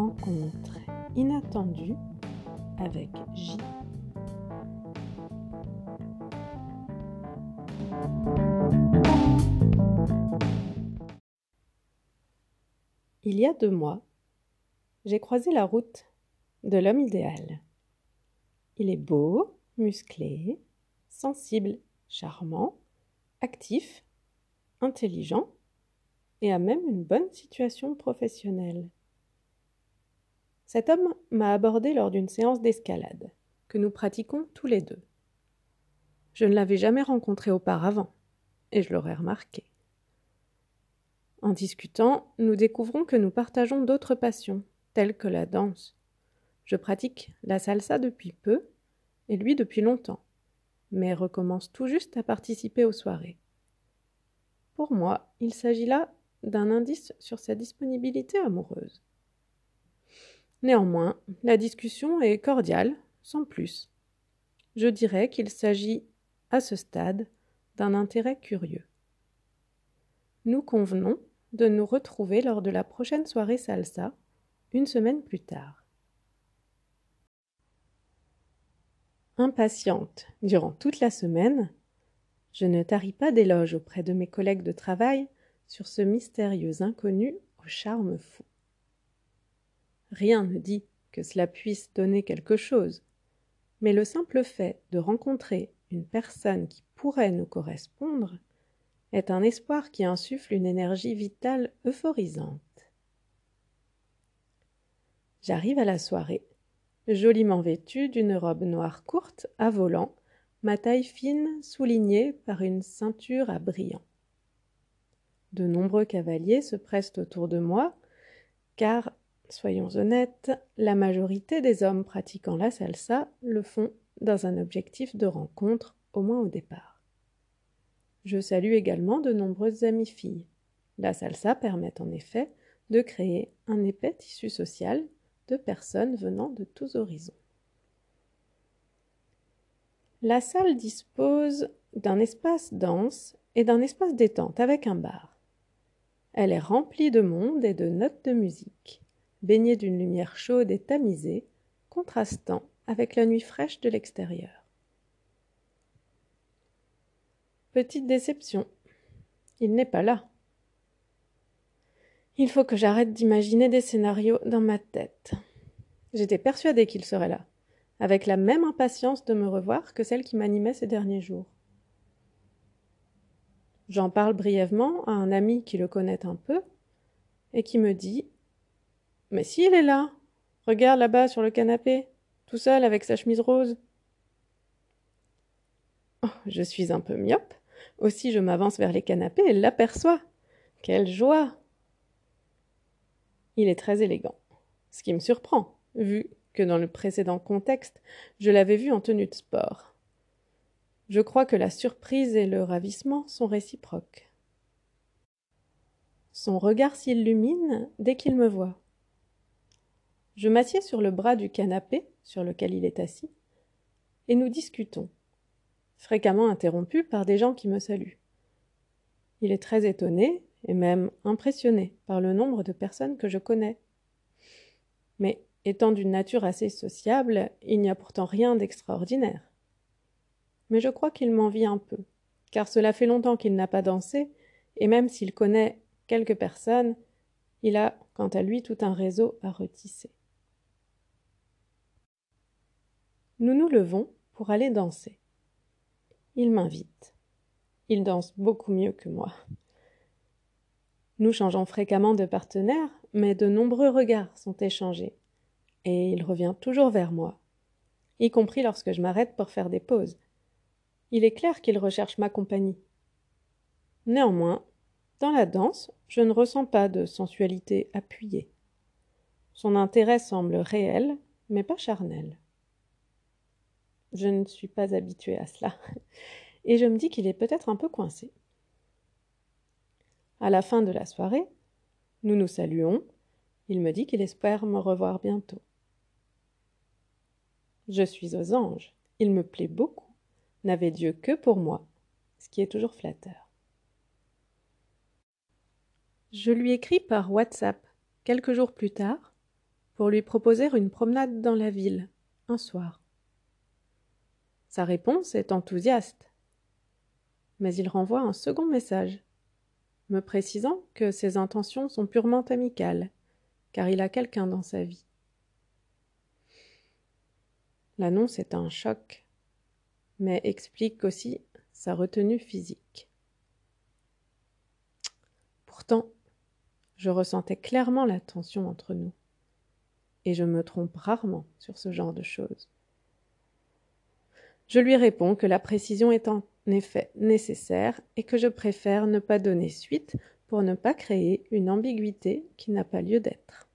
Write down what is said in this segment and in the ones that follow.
rencontre inattendue avec J. Il y a deux mois, j'ai croisé la route de l'homme idéal. Il est beau, musclé, sensible, charmant, actif, intelligent et a même une bonne situation professionnelle. Cet homme m'a abordé lors d'une séance d'escalade que nous pratiquons tous les deux. Je ne l'avais jamais rencontré auparavant, et je l'aurais remarqué. En discutant, nous découvrons que nous partageons d'autres passions, telles que la danse. Je pratique la salsa depuis peu, et lui depuis longtemps, mais recommence tout juste à participer aux soirées. Pour moi, il s'agit là d'un indice sur sa disponibilité amoureuse. Néanmoins, la discussion est cordiale, sans plus. Je dirais qu'il s'agit, à ce stade, d'un intérêt curieux. Nous convenons de nous retrouver lors de la prochaine soirée salsa, une semaine plus tard. Impatiente durant toute la semaine, je ne taris pas d'éloges auprès de mes collègues de travail sur ce mystérieux inconnu au charme fou. Rien ne dit que cela puisse donner quelque chose, mais le simple fait de rencontrer une personne qui pourrait nous correspondre est un espoir qui insuffle une énergie vitale euphorisante. J'arrive à la soirée, joliment vêtue d'une robe noire courte à volant, ma taille fine soulignée par une ceinture à brillants. De nombreux cavaliers se pressent autour de moi, car, soyons honnêtes, la majorité des hommes pratiquant la salsa le font dans un objectif de rencontre, au moins au départ. Je salue également de nombreuses amies filles. La salsa permet en effet de créer un épais tissu social de personnes venant de tous horizons. La salle dispose d'un espace dense et d'un espace détente avec un bar. Elle est remplie de monde et de notes de musique, baignée d'une lumière chaude et tamisée, contrastant avec la nuit fraîche de l'extérieur. Petite déception. Il n'est pas là. Il faut que j'arrête d'imaginer des scénarios dans ma tête. J'étais persuadée qu'il serait là, avec la même impatience de me revoir que celle qui m'animait ces derniers jours. J'en parle brièvement à un ami qui le connaît un peu et qui me dit Mais si est là Regarde là-bas sur le canapé, tout seul avec sa chemise rose. Oh, je suis un peu myope. Aussi je m'avance vers les canapés et l'aperçois. Quelle joie Il est très élégant, ce qui me surprend, vu que dans le précédent contexte, je l'avais vu en tenue de sport. Je crois que la surprise et le ravissement sont réciproques. Son regard s'illumine dès qu'il me voit. Je m'assieds sur le bras du canapé sur lequel il est assis, et nous discutons, fréquemment interrompus par des gens qui me saluent. Il est très étonné et même impressionné par le nombre de personnes que je connais. Mais étant d'une nature assez sociable, il n'y a pourtant rien d'extraordinaire mais je crois qu'il m'envie un peu, car cela fait longtemps qu'il n'a pas dansé, et même s'il connaît quelques personnes, il a, quant à lui, tout un réseau à retisser. Nous nous levons pour aller danser. Il m'invite. Il danse beaucoup mieux que moi. Nous changeons fréquemment de partenaire, mais de nombreux regards sont échangés, et il revient toujours vers moi, y compris lorsque je m'arrête pour faire des pauses. Il est clair qu'il recherche ma compagnie. Néanmoins, dans la danse, je ne ressens pas de sensualité appuyée. Son intérêt semble réel, mais pas charnel. Je ne suis pas habituée à cela, et je me dis qu'il est peut-être un peu coincé. À la fin de la soirée, nous nous saluons. Il me dit qu'il espère me revoir bientôt. Je suis aux anges. Il me plaît beaucoup n'avait Dieu que pour moi, ce qui est toujours flatteur. Je lui écris par WhatsApp quelques jours plus tard pour lui proposer une promenade dans la ville, un soir. Sa réponse est enthousiaste. Mais il renvoie un second message, me précisant que ses intentions sont purement amicales, car il a quelqu'un dans sa vie. L'annonce est un choc, mais explique aussi sa retenue physique. Pourtant, je ressentais clairement la tension entre nous, et je me trompe rarement sur ce genre de choses. Je lui réponds que la précision est en effet nécessaire et que je préfère ne pas donner suite pour ne pas créer une ambiguïté qui n'a pas lieu d'être.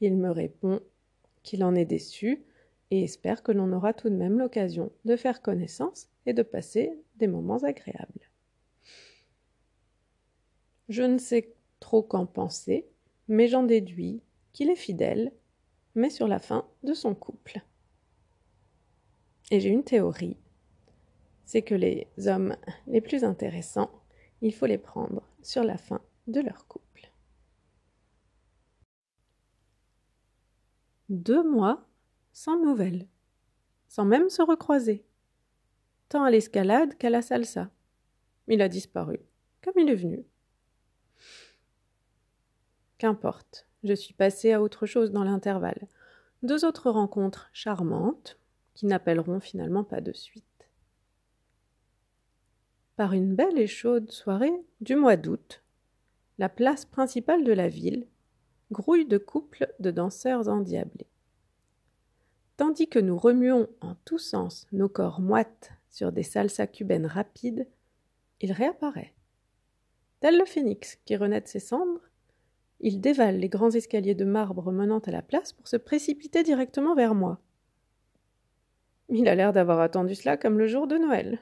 Il me répond qu'il en est déçu et espère que l'on aura tout de même l'occasion de faire connaissance et de passer des moments agréables. Je ne sais trop qu'en penser, mais j'en déduis qu'il est fidèle, mais sur la fin de son couple. Et j'ai une théorie, c'est que les hommes les plus intéressants, il faut les prendre sur la fin de leur couple. Deux mois sans nouvelles, sans même se recroiser, tant à l'escalade qu'à la salsa. Il a disparu, comme il est venu. Qu'importe, je suis passée à autre chose dans l'intervalle. Deux autres rencontres charmantes, qui n'appelleront finalement pas de suite. Par une belle et chaude soirée du mois d'août, la place principale de la ville grouille de couples de danseurs endiablés. Tandis que nous remuons en tous sens nos corps moites sur des salsas cubaines rapides, il réapparaît. Tel le phénix qui renaît de ses cendres, il dévale les grands escaliers de marbre menant à la place pour se précipiter directement vers moi. Il a l'air d'avoir attendu cela comme le jour de Noël.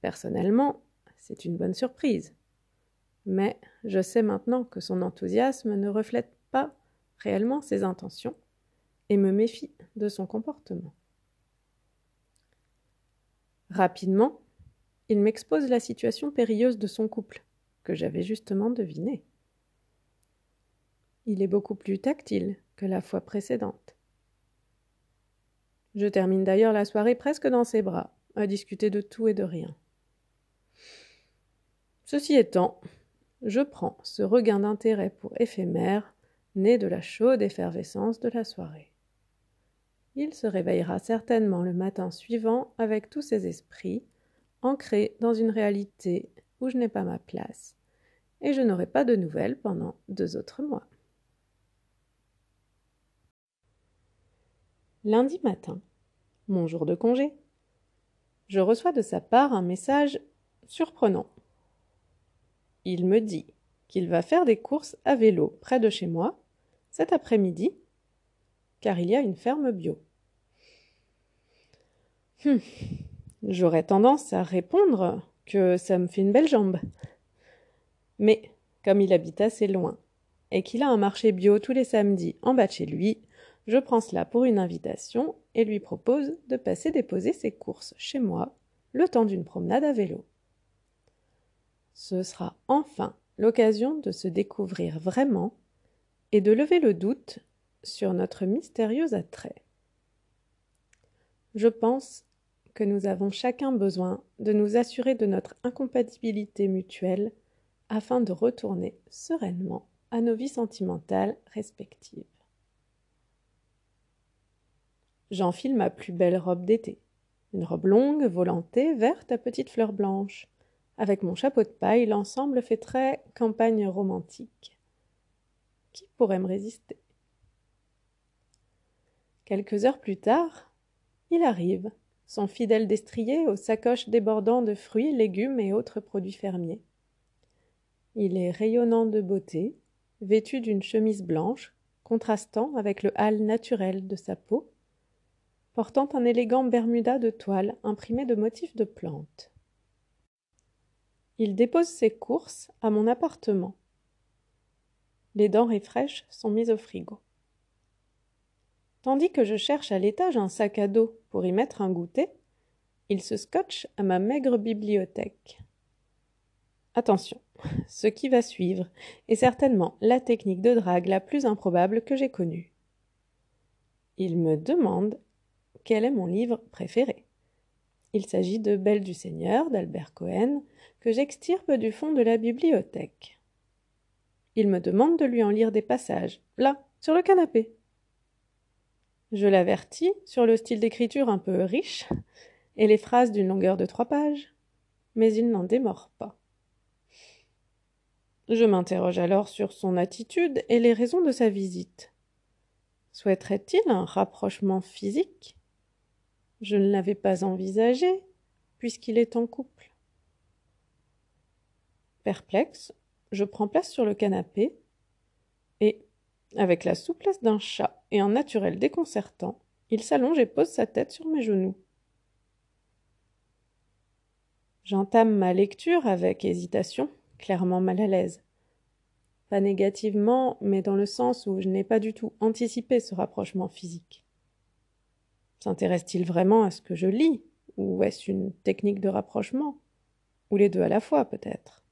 Personnellement, c'est une bonne surprise. Mais je sais maintenant que son enthousiasme ne reflète pas réellement ses intentions et me méfie de son comportement. Rapidement, il m'expose la situation périlleuse de son couple, que j'avais justement devinée. Il est beaucoup plus tactile que la fois précédente. Je termine d'ailleurs la soirée presque dans ses bras, à discuter de tout et de rien. Ceci étant, je prends ce regain d'intérêt pour éphémère, né de la chaude effervescence de la soirée. Il se réveillera certainement le matin suivant avec tous ses esprits, ancrés dans une réalité où je n'ai pas ma place, et je n'aurai pas de nouvelles pendant deux autres mois. Lundi matin, mon jour de congé, je reçois de sa part un message surprenant. Il me dit qu'il va faire des courses à vélo près de chez moi cet après-midi, car il y a une ferme bio. Hum, j'aurais tendance à répondre que ça me fait une belle jambe. Mais comme il habite assez loin et qu'il a un marché bio tous les samedis en bas de chez lui, je prends cela pour une invitation et lui propose de passer déposer ses courses chez moi le temps d'une promenade à vélo. Ce sera enfin l'occasion de se découvrir vraiment et de lever le doute sur notre mystérieux attrait. Je pense que nous avons chacun besoin de nous assurer de notre incompatibilité mutuelle afin de retourner sereinement à nos vies sentimentales respectives. J'enfile ma plus belle robe d'été, une robe longue, volantée, verte à petites fleurs blanches. Avec mon chapeau de paille, l'ensemble fait très campagne romantique. Qui pourrait me résister? Quelques heures plus tard, il arrive, son fidèle destrier aux sacoches débordant de fruits, légumes et autres produits fermiers. Il est rayonnant de beauté, vêtu d'une chemise blanche, contrastant avec le hâle naturel de sa peau, portant un élégant bermuda de toile imprimé de motifs de plantes. Il dépose ses courses à mon appartement. Les denrées fraîches sont mises au frigo. Tandis que je cherche à l'étage un sac à dos pour y mettre un goûter, il se scotche à ma maigre bibliothèque. Attention, ce qui va suivre est certainement la technique de drague la plus improbable que j'ai connue. Il me demande quel est mon livre préféré. Il s'agit de Belle du Seigneur d'Albert Cohen, que j'extirpe du fond de la bibliothèque. Il me demande de lui en lire des passages, là, sur le canapé. Je l'avertis sur le style d'écriture un peu riche et les phrases d'une longueur de trois pages, mais il n'en démord pas. Je m'interroge alors sur son attitude et les raisons de sa visite. Souhaiterait-il un rapprochement physique? Je ne l'avais pas envisagé, puisqu'il est en couple. Perplexe, je prends place sur le canapé et, avec la souplesse d'un chat et un naturel déconcertant, il s'allonge et pose sa tête sur mes genoux. J'entame ma lecture avec hésitation, clairement mal à l'aise. Pas négativement, mais dans le sens où je n'ai pas du tout anticipé ce rapprochement physique. S'intéresse-t-il vraiment à ce que je lis, ou est-ce une technique de rapprochement Ou les deux à la fois, peut-être?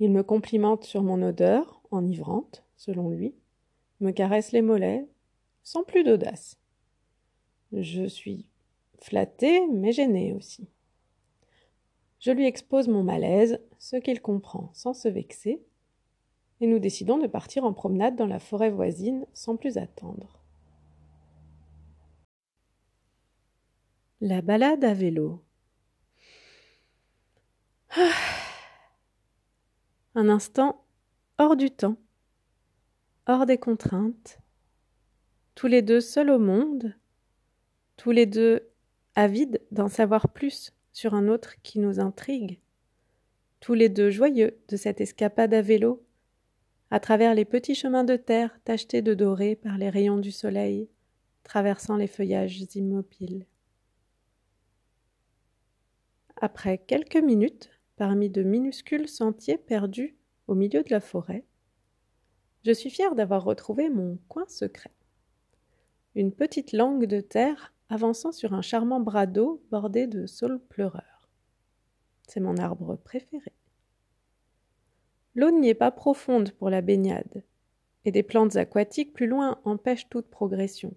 Il me complimente sur mon odeur, enivrante, selon lui, me caresse les mollets, sans plus d'audace. Je suis flattée, mais gênée aussi. Je lui expose mon malaise, ce qu'il comprend sans se vexer, et nous décidons de partir en promenade dans la forêt voisine sans plus attendre. La balade à vélo. Ah un instant hors du temps, hors des contraintes, tous les deux seuls au monde, tous les deux avides d'en savoir plus sur un autre qui nous intrigue, tous les deux joyeux de cette escapade à vélo, à travers les petits chemins de terre tachetés de doré par les rayons du soleil, traversant les feuillages immobiles. Après quelques minutes, parmi de minuscules sentiers perdus au milieu de la forêt, je suis fière d'avoir retrouvé mon coin secret. Une petite langue de terre avançant sur un charmant bras d'eau bordé de saules pleureurs. C'est mon arbre préféré. L'eau n'y est pas profonde pour la baignade, et des plantes aquatiques plus loin empêchent toute progression.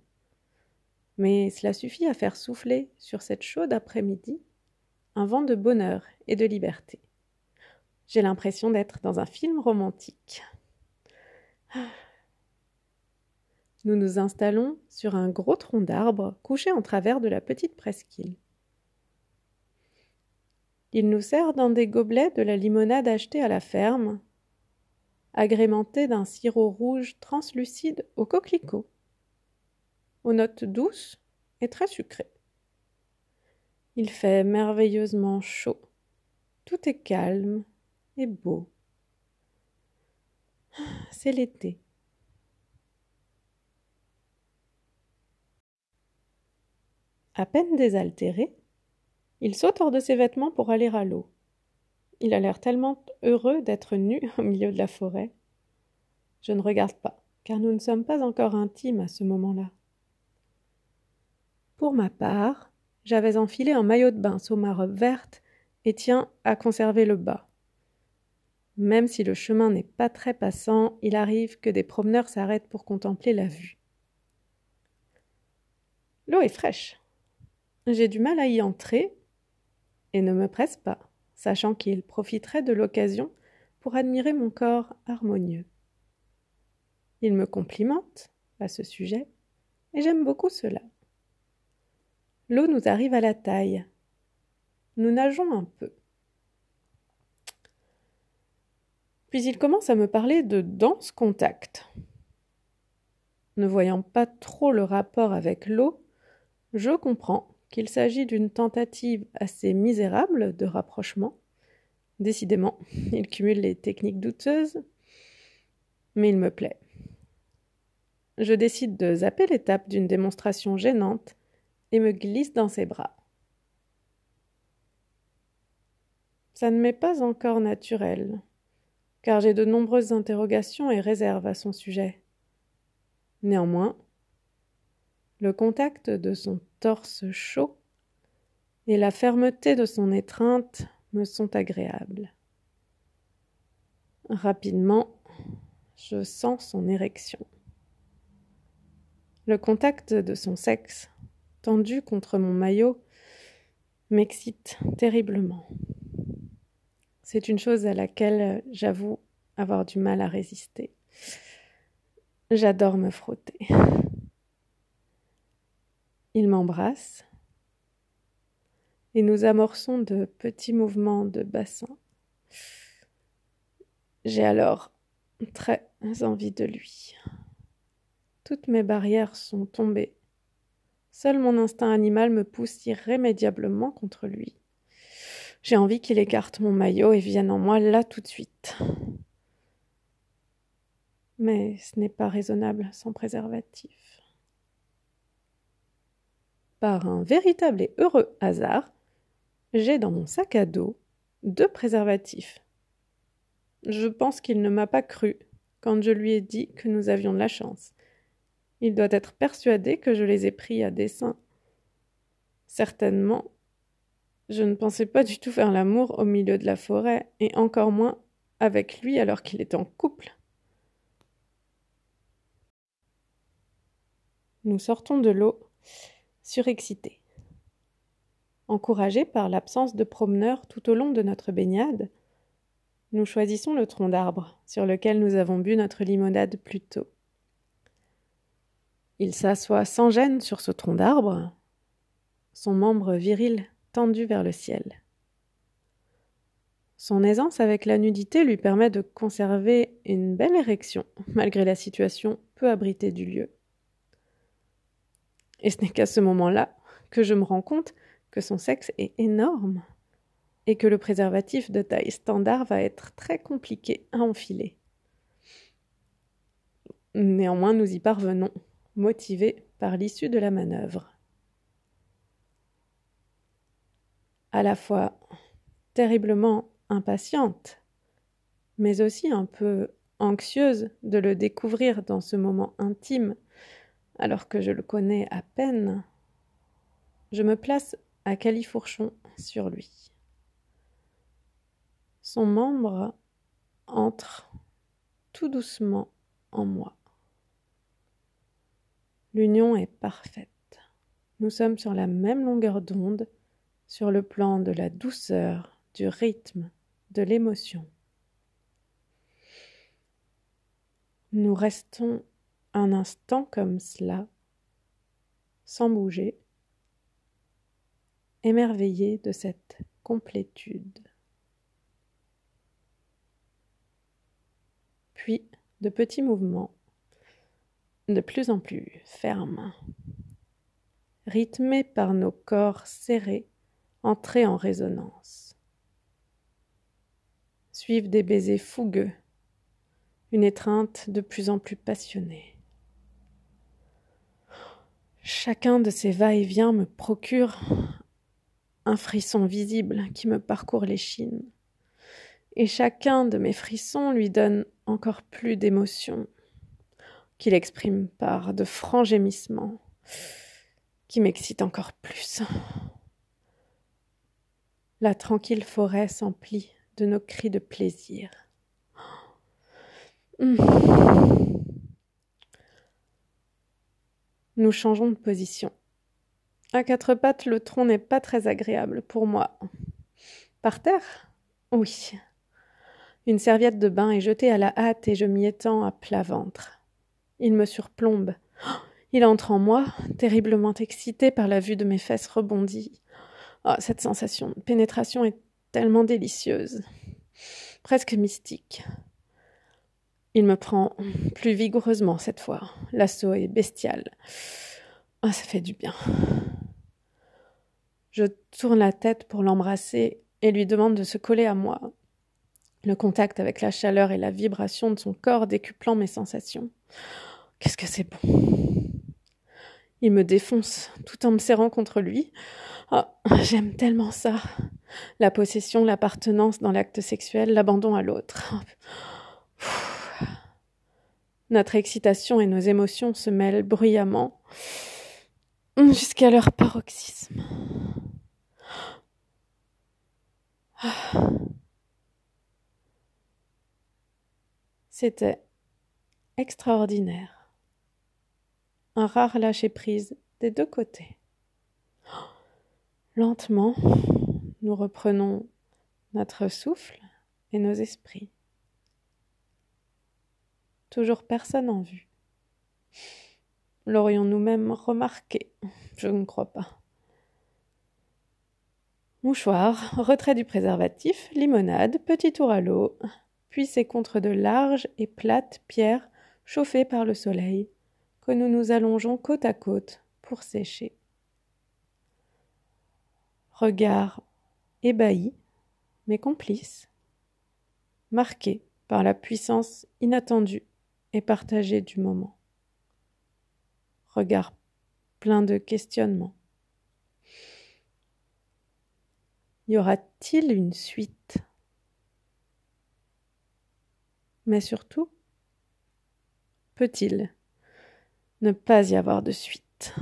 Mais cela suffit à faire souffler sur cette chaude après-midi un vent de bonheur et de liberté. J'ai l'impression d'être dans un film romantique. Nous nous installons sur un gros tronc d'arbre couché en travers de la petite presqu'île. Il nous sert dans des gobelets de la limonade achetée à la ferme, agrémentée d'un sirop rouge translucide au coquelicot, aux notes douces et très sucrées. Il fait merveilleusement chaud. Tout est calme et beau. C'est l'été. À peine désaltéré, il saute hors de ses vêtements pour aller à l'eau. Il a l'air tellement heureux d'être nu au milieu de la forêt. Je ne regarde pas, car nous ne sommes pas encore intimes à ce moment-là. Pour ma part, j'avais enfilé un maillot de bain sous ma robe verte et tiens à conserver le bas. Même si le chemin n'est pas très passant, il arrive que des promeneurs s'arrêtent pour contempler la vue. L'eau est fraîche. J'ai du mal à y entrer et ne me presse pas, sachant qu'il profiterait de l'occasion pour admirer mon corps harmonieux. Il me complimente à ce sujet et j'aime beaucoup cela. L'eau nous arrive à la taille. Nous nageons un peu. Puis il commence à me parler de danse contact. Ne voyant pas trop le rapport avec l'eau, je comprends qu'il s'agit d'une tentative assez misérable de rapprochement. Décidément, il cumule les techniques douteuses, mais il me plaît. Je décide de zapper l'étape d'une démonstration gênante et me glisse dans ses bras. Ça ne m'est pas encore naturel, car j'ai de nombreuses interrogations et réserves à son sujet. Néanmoins, le contact de son torse chaud et la fermeté de son étreinte me sont agréables. Rapidement, je sens son érection. Le contact de son sexe, tendu contre mon maillot, m'excite terriblement. C'est une chose à laquelle j'avoue avoir du mal à résister. J'adore me frotter. Il m'embrasse et nous amorçons de petits mouvements de bassin. J'ai alors très envie de lui. Toutes mes barrières sont tombées. Seul mon instinct animal me pousse irrémédiablement contre lui. J'ai envie qu'il écarte mon maillot et vienne en moi là tout de suite. Mais ce n'est pas raisonnable sans préservatif. Par un véritable et heureux hasard, j'ai dans mon sac à dos deux préservatifs. Je pense qu'il ne m'a pas cru quand je lui ai dit que nous avions de la chance. Il doit être persuadé que je les ai pris à dessein. Certainement, je ne pensais pas du tout faire l'amour au milieu de la forêt, et encore moins avec lui alors qu'il est en couple. Nous sortons de l'eau, surexcités. Encouragés par l'absence de promeneurs tout au long de notre baignade, nous choisissons le tronc d'arbre sur lequel nous avons bu notre limonade plus tôt. Il s'assoit sans gêne sur ce tronc d'arbre, son membre viril tendu vers le ciel. Son aisance avec la nudité lui permet de conserver une belle érection, malgré la situation peu abritée du lieu. Et ce n'est qu'à ce moment-là que je me rends compte que son sexe est énorme et que le préservatif de taille standard va être très compliqué à enfiler. Néanmoins, nous y parvenons, motivés par l'issue de la manœuvre. à la fois terriblement impatiente, mais aussi un peu anxieuse de le découvrir dans ce moment intime, alors que je le connais à peine, je me place à califourchon sur lui. Son membre entre tout doucement en moi. L'union est parfaite. Nous sommes sur la même longueur d'onde sur le plan de la douceur, du rythme, de l'émotion. Nous restons un instant comme cela, sans bouger, émerveillés de cette complétude. Puis de petits mouvements, de plus en plus fermes, rythmés par nos corps serrés entrer en résonance. Suivent des baisers fougueux, une étreinte de plus en plus passionnée. Chacun de ces va-et-vient me procure un frisson visible qui me parcourt l'échine, et chacun de mes frissons lui donne encore plus d'émotion, qu'il exprime par de francs gémissements, qui m'excitent encore plus. La tranquille forêt s'emplit de nos cris de plaisir. Mmh. Nous changeons de position. À quatre pattes, le tronc n'est pas très agréable pour moi. Par terre? Oui. Une serviette de bain est jetée à la hâte et je m'y étends à plat ventre. Il me surplombe. Il entre en moi, terriblement excité par la vue de mes fesses rebondies. Oh, cette sensation de pénétration est tellement délicieuse, presque mystique. Il me prend plus vigoureusement cette fois. L'assaut est bestial. Ah, ça fait du bien. Je tourne la tête pour l'embrasser et lui demande de se coller à moi. Le contact avec la chaleur et la vibration de son corps décuplant mes sensations. Qu'est-ce que c'est bon. Il me défonce tout en me serrant contre lui. Oh, j'aime tellement ça. La possession, l'appartenance dans l'acte sexuel, l'abandon à l'autre. Notre excitation et nos émotions se mêlent bruyamment jusqu'à leur paroxysme. C'était extraordinaire. Un rare lâcher-prise des deux côtés. Lentement, nous reprenons notre souffle et nos esprits. Toujours personne en vue. L'aurions-nous même remarqué? Je ne crois pas. Mouchoir, retrait du préservatif, limonade, petit tour à l'eau, c'est contre de larges et plates pierres chauffées par le soleil que nous nous allongeons côte à côte pour sécher. Regard ébahi, mais complice, marqué par la puissance inattendue et partagée du moment. Regard plein de questionnements. Y aura-t-il une suite? Mais surtout, peut-il ne pas y avoir de suite?